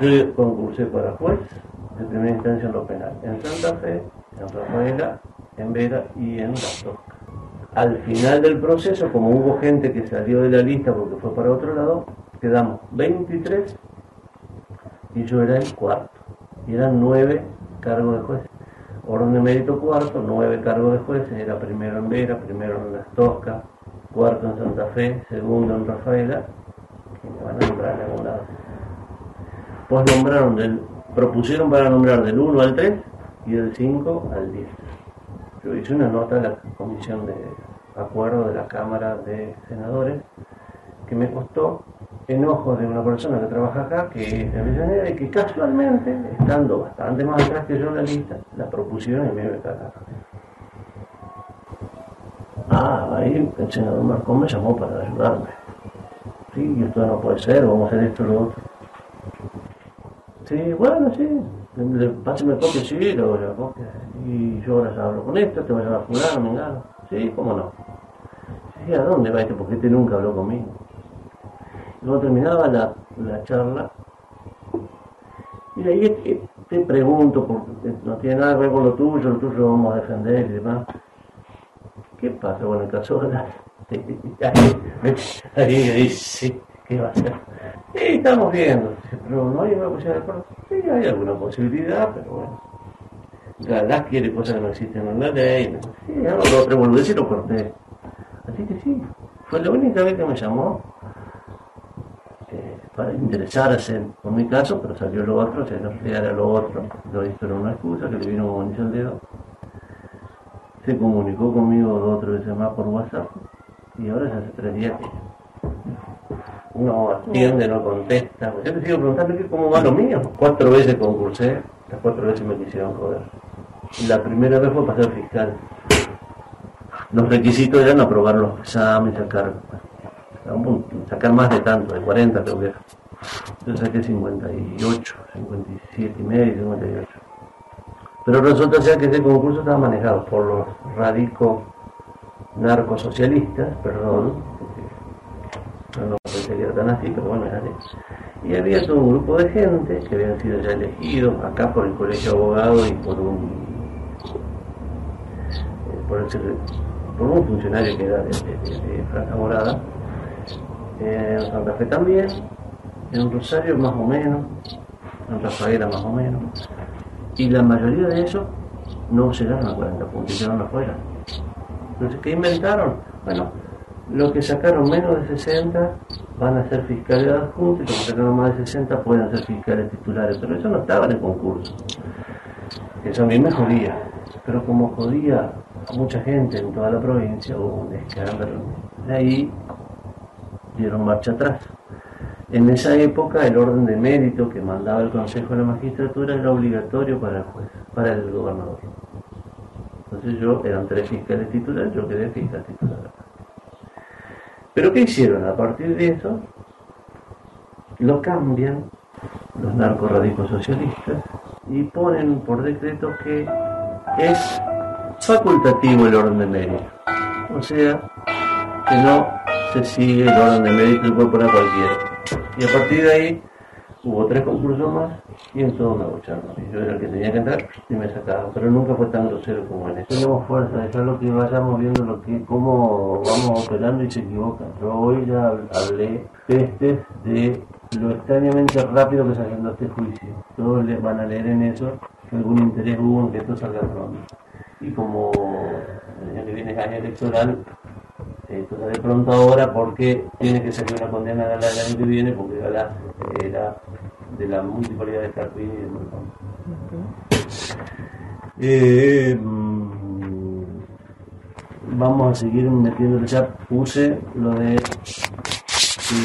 Yo concursé para juez de primera instancia en lo penal, en Santa Fe, en Rafaela, en Vera y en La Tosca. Al final del proceso, como hubo gente que salió de la lista porque fue para otro lado, quedamos 23 y yo era el cuarto. Y eran nueve cargos de juez. Orden de mérito cuarto, nueve cargos de jueces, era primero en Vera, primero en Las Tosca, cuarto en Santa Fe, segundo en Rafaela, que me van a nombrar en algún lado. Pues nombraron propusieron para nombrar del 1 al 3 y del 5 al 10. Yo hice una nota a la comisión de acuerdo de la Cámara de Senadores que me costó enojo de una persona que trabaja acá, que es de Avellaneda, y que casualmente, estando bastante más atrás que yo en la lista, la propusieron y me cagaron. Ah, ahí el senador Marcón me llamó para ayudarme. Sí, esto no puede ser, vamos a hacer esto y lo otro. Sí, bueno, sí, le, pásame copia, sí, luego la copia. Y yo ahora hablo con esto, te voy a llamar fulano, me engano. Sí, cómo no. Sí, ¿a dónde va este? Porque este nunca habló conmigo. Luego terminaba la, la charla y ahí te, te pregunto, porque no tiene nada que ver con lo tuyo, lo tuyo lo vamos a defender y demás. ¿Qué pasa con el caso de la... Ahí, ahí, sí, ¿qué va a hacer? Sí, estamos viendo, pero no hay una posibilidad de acuerdo. Sí, hay alguna posibilidad, pero bueno. La quiere cosas que no existen en la ley. Sí, algo lo otro volví y lo corté. Así que sí, fue la única vez que me llamó eh, para interesarse por mi caso, pero salió lo otro, o sea, no era lo otro, lo hizo era una excusa que le vino anillo al dedo. Se comunicó conmigo dos o tres veces más por WhatsApp y ahora ya hace tres días que uno atiende, no contesta. Yo le sigo preguntando que cómo va lo mío. Cuatro veces concursé, las cuatro veces me quisieron joder. La primera vez fue para ser fiscal. Los requisitos eran aprobar los exámenes, sacar, sacar más de tanto, de 40 creo que era. Yo saqué 58, 57 y medio, 58. Pero resulta ser que este concurso estaba manejado por los radicos narcosocialistas, perdón, no era tan así, pero bueno, era. Y había todo un grupo de gente que habían sido ya elegidos acá por el colegio de abogados y por un eh, por, el, por, un funcionario que era de, de, Morada, eh, en Santa Fe también, en Rosario más o menos, en Rafaela más o menos, y la mayoría de ellos no llegaron a 40 puntos, llegaron afuera. Entonces, ¿qué inventaron? Bueno, los que sacaron menos de 60 van a ser fiscales adjuntos y los que sacaron más de 60 pueden ser fiscales titulares, pero eso no estaba en el concurso. Eso a mí me jodía, pero como jodía a mucha gente en toda la provincia, hubo un escándalo. De ahí dieron marcha atrás. En esa época el orden de mérito que mandaba el Consejo de la Magistratura era obligatorio para el juez, para el gobernador. Entonces yo, eran tres fiscales titulares, yo quedé fiscal titular. Pero ¿qué hicieron? A partir de eso, lo cambian los narcorradicos socialistas y ponen por decreto que es facultativo el orden de mérito. O sea, que no se sigue el orden de mérito poner cualquiera. Y a partir de ahí hubo tres concursos más y en todo me abucharon. Yo era el que tenía que entrar y me sacaban, pero nunca fue tan grosero como en eso. Tenemos fuerza, dejarlo que vayamos viendo lo que, cómo vamos operando y se equivocan. Yo hoy ya hablé pestes de lo extrañamente rápido que saliendo este juicio. Todos les van a leer en eso que algún interés hubo en que esto salga pronto. Y como el año que viene es año electoral, esto sale pronto ahora porque tiene que salir una condena a Galá el año que viene porque Galá era de la multipolaridad de Carpini y de eh, vamos a seguir metiendo el chat. Puse lo de que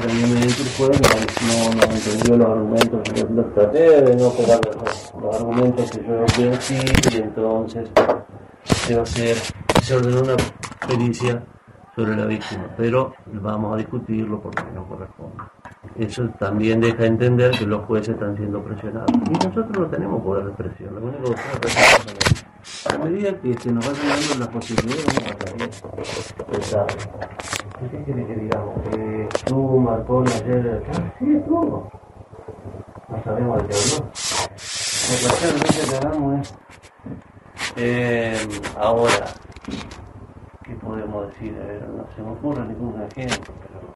previamente el jueves no, no, entendió los argumentos, yo los traté de no pegar los, argumentos que yo veo aquí y entonces se va a hacer, se ordenó una pericia sobre la víctima, pero vamos a discutirlo porque no corresponde. Eso también deja entender que los jueces están siendo presionados. Y nosotros no tenemos poder de presión, lo único que tenemos es A medida que se nos vayan dando las posibilidades, vamos a pesados. ¿Qué quiere que digamos? Que tú, Marcón, ayer... Sí, estuvo. sabemos de qué habló. Cuestión que hagamos es, eh, ahora, ¿qué podemos decir? A ver, no se me ocurre ningún ejemplo, pero